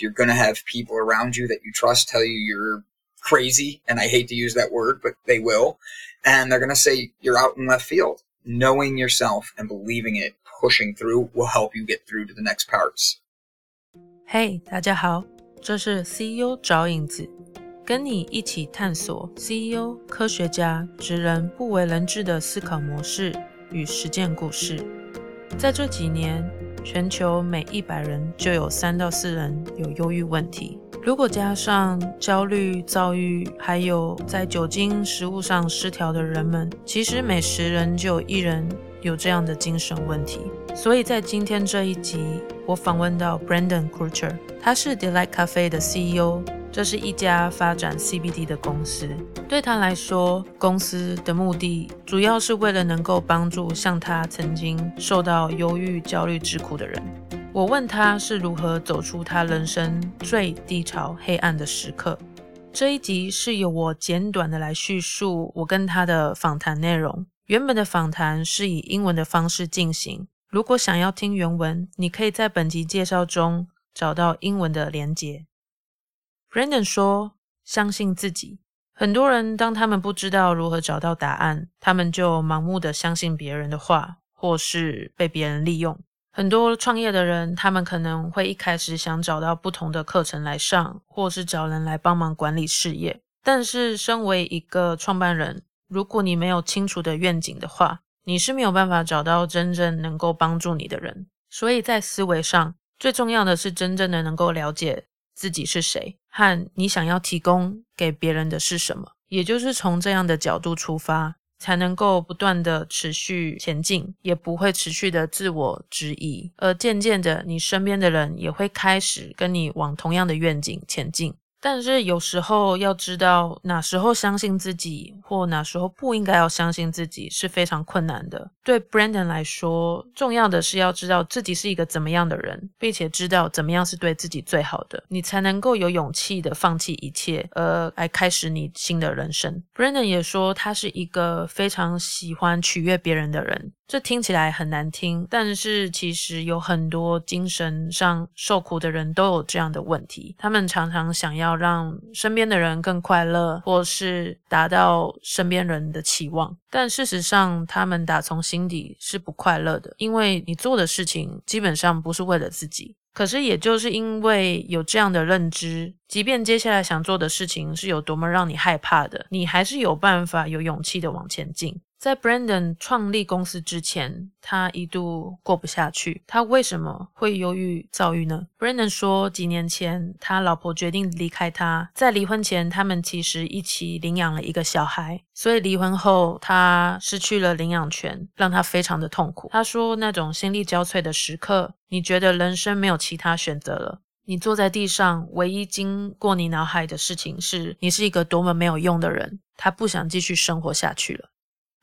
You're going to have people around you that you trust tell you you're crazy. And I hate to use that word, but they will. And they're going to say you're out in left field. Knowing yourself and believing it, pushing through will help you get through to the next parts. Hey, 大家好，这是 CEO 找影子，跟你一起探索 CEO、科学家、职人不为人知的思考模式与实践故事。在这几年， 全球每一百人就有三到四人有忧郁问题。如果加上焦虑、躁郁，还有在酒精、食物上失调的人们，其实每十人就有一人有这样的精神问题。所以在今天这一集，我访问到 Brandon Kutcher，他是 Delight Cafe 的 CEO。这是一家发展 CBD 的公司。对他来说，公司的目的主要是为了能够帮助像他曾经受到忧郁、焦虑之苦的人。我问他是如何走出他人生最低潮、黑暗的时刻。这一集是由我简短的来叙述我跟他的访谈内容。原本的访谈是以英文的方式进行。如果想要听原文，你可以在本集介绍中找到英文的连结。Brandon 说：“相信自己。很多人当他们不知道如何找到答案，他们就盲目的相信别人的话，或是被别人利用。很多创业的人，他们可能会一开始想找到不同的课程来上，或是找人来帮忙管理事业。但是，身为一个创办人，如果你没有清楚的愿景的话，你是没有办法找到真正能够帮助你的人。所以在思维上，最重要的是真正的能够了解。”自己是谁，和你想要提供给别人的是什么，也就是从这样的角度出发，才能够不断的持续前进，也不会持续的自我质疑，而渐渐的，你身边的人也会开始跟你往同样的愿景前进。但是有时候要知道哪时候相信自己，或哪时候不应该要相信自己是非常困难的。对 Brandon 来说，重要的是要知道自己是一个怎么样的人，并且知道怎么样是对自己最好的，你才能够有勇气的放弃一切，而来开始你新的人生。Brandon 也说他是一个非常喜欢取悦别人的人。这听起来很难听，但是其实有很多精神上受苦的人都有这样的问题。他们常常想要让身边的人更快乐，或是达到身边人的期望，但事实上，他们打从心底是不快乐的，因为你做的事情基本上不是为了自己。可是，也就是因为有这样的认知，即便接下来想做的事情是有多么让你害怕的，你还是有办法、有勇气的往前进。在 Brandon 创立公司之前，他一度过不下去。他为什么会忧郁、躁郁呢？Brandon 说，几年前他老婆决定离开他，在离婚前，他们其实一起领养了一个小孩，所以离婚后他失去了领养权，让他非常的痛苦。他说，那种心力交瘁的时刻，你觉得人生没有其他选择了，你坐在地上，唯一经过你脑海的事情是你是一个多么没有用的人。他不想继续生活下去了。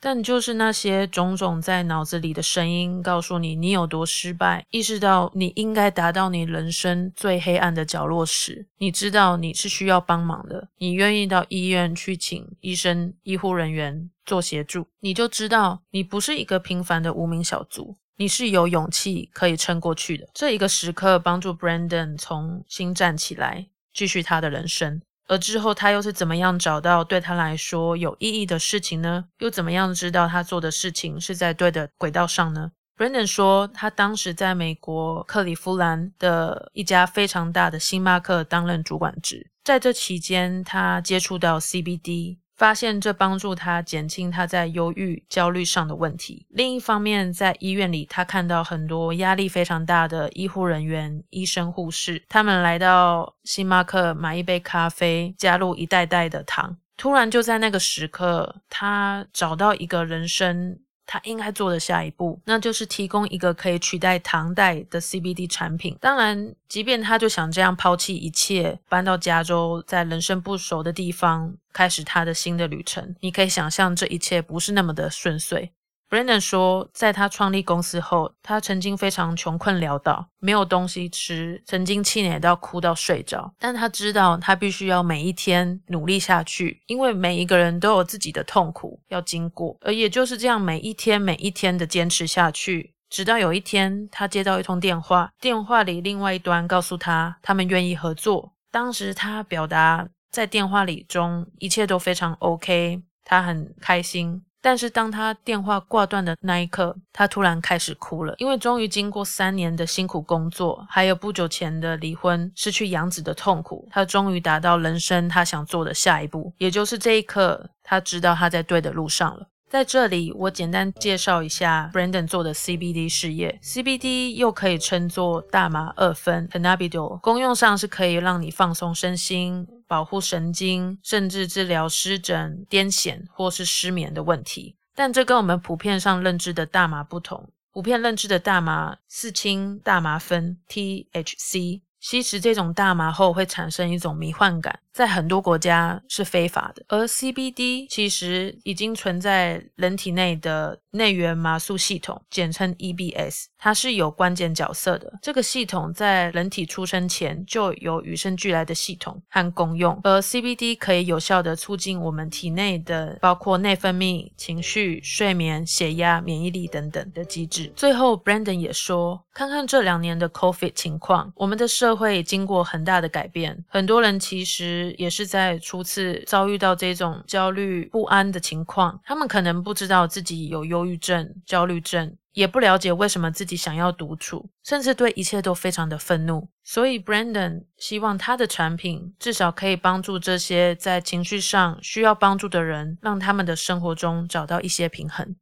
但就是那些种种在脑子里的声音，告诉你你有多失败，意识到你应该达到你人生最黑暗的角落时，你知道你是需要帮忙的，你愿意到医院去请医生、医护人员做协助，你就知道你不是一个平凡的无名小卒，你是有勇气可以撑过去的。这一个时刻帮助 Brandon 重新站起来，继续他的人生。而之后，他又是怎么样找到对他来说有意义的事情呢？又怎么样知道他做的事情是在对的轨道上呢？Brandon 说，他当时在美国克利夫兰的一家非常大的星巴克担任主管职，在这期间，他接触到 CBD。发现这帮助他减轻他在忧郁、焦虑上的问题。另一方面，在医院里，他看到很多压力非常大的医护人员、医生、护士，他们来到星巴克买一杯咖啡，加入一袋袋的糖。突然就在那个时刻，他找到一个人生。他应该做的下一步，那就是提供一个可以取代唐代的 CBD 产品。当然，即便他就想这样抛弃一切，搬到加州，在人生不熟的地方开始他的新的旅程，你可以想象这一切不是那么的顺遂。Brandon 说，在他创立公司后，他曾经非常穷困潦倒，没有东西吃，曾经气馁到哭到睡着。但他知道，他必须要每一天努力下去，因为每一个人都有自己的痛苦要经过。而也就是这样，每一天每一天的坚持下去，直到有一天，他接到一通电话，电话里另外一端告诉他，他们愿意合作。当时他表达在电话里中一切都非常 OK，他很开心。但是当他电话挂断的那一刻，他突然开始哭了，因为终于经过三年的辛苦工作，还有不久前的离婚、失去养子的痛苦，他终于达到人生他想做的下一步，也就是这一刻，他知道他在对的路上了。在这里，我简单介绍一下 Brandon 做的 CBD 事业。CBD 又可以称作大麻二酚 Cannabidiol，功用上是可以让你放松身心、保护神经，甚至治疗湿疹、癫痫或是失眠的问题。但这跟我们普遍上认知的大麻不同，普遍认知的大麻四氢大麻酚 THC。吸食这种大麻后会产生一种迷幻感，在很多国家是非法的。而 CBD 其实已经存在人体内的内源麻素系统，简称 EBS，它是有关键角色的。这个系统在人体出生前就有与生俱来的系统和功用，而 CBD 可以有效地促进我们体内的包括内分泌、情绪、睡眠、血压、免疫力等等的机制。最后，Brandon 也说，看看这两年的 COVID 情况，我们的社会经过很大的改变，很多人其实也是在初次遭遇到这种焦虑不安的情况，他们可能不知道自己有忧郁症、焦虑症，也不了解为什么自己想要独处，甚至对一切都非常的愤怒。所以，Brandon 希望他的产品至少可以帮助这些在情绪上需要帮助的人，让他们的生活中找到一些平衡。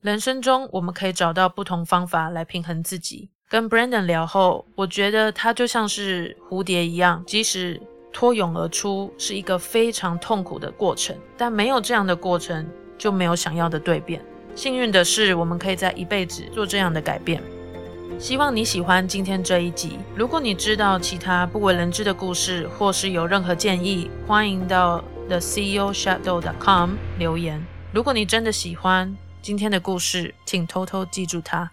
人生中，我们可以找到不同方法来平衡自己。跟 Brandon 聊后，我觉得他就像是蝴蝶一样，即使脱颖而出是一个非常痛苦的过程，但没有这样的过程，就没有想要的蜕变。幸运的是，我们可以在一辈子做这样的改变。希望你喜欢今天这一集。如果你知道其他不为人知的故事，或是有任何建议，欢迎到 the ceo shadow dot com 留言。如果你真的喜欢今天的故事，请偷偷记住它。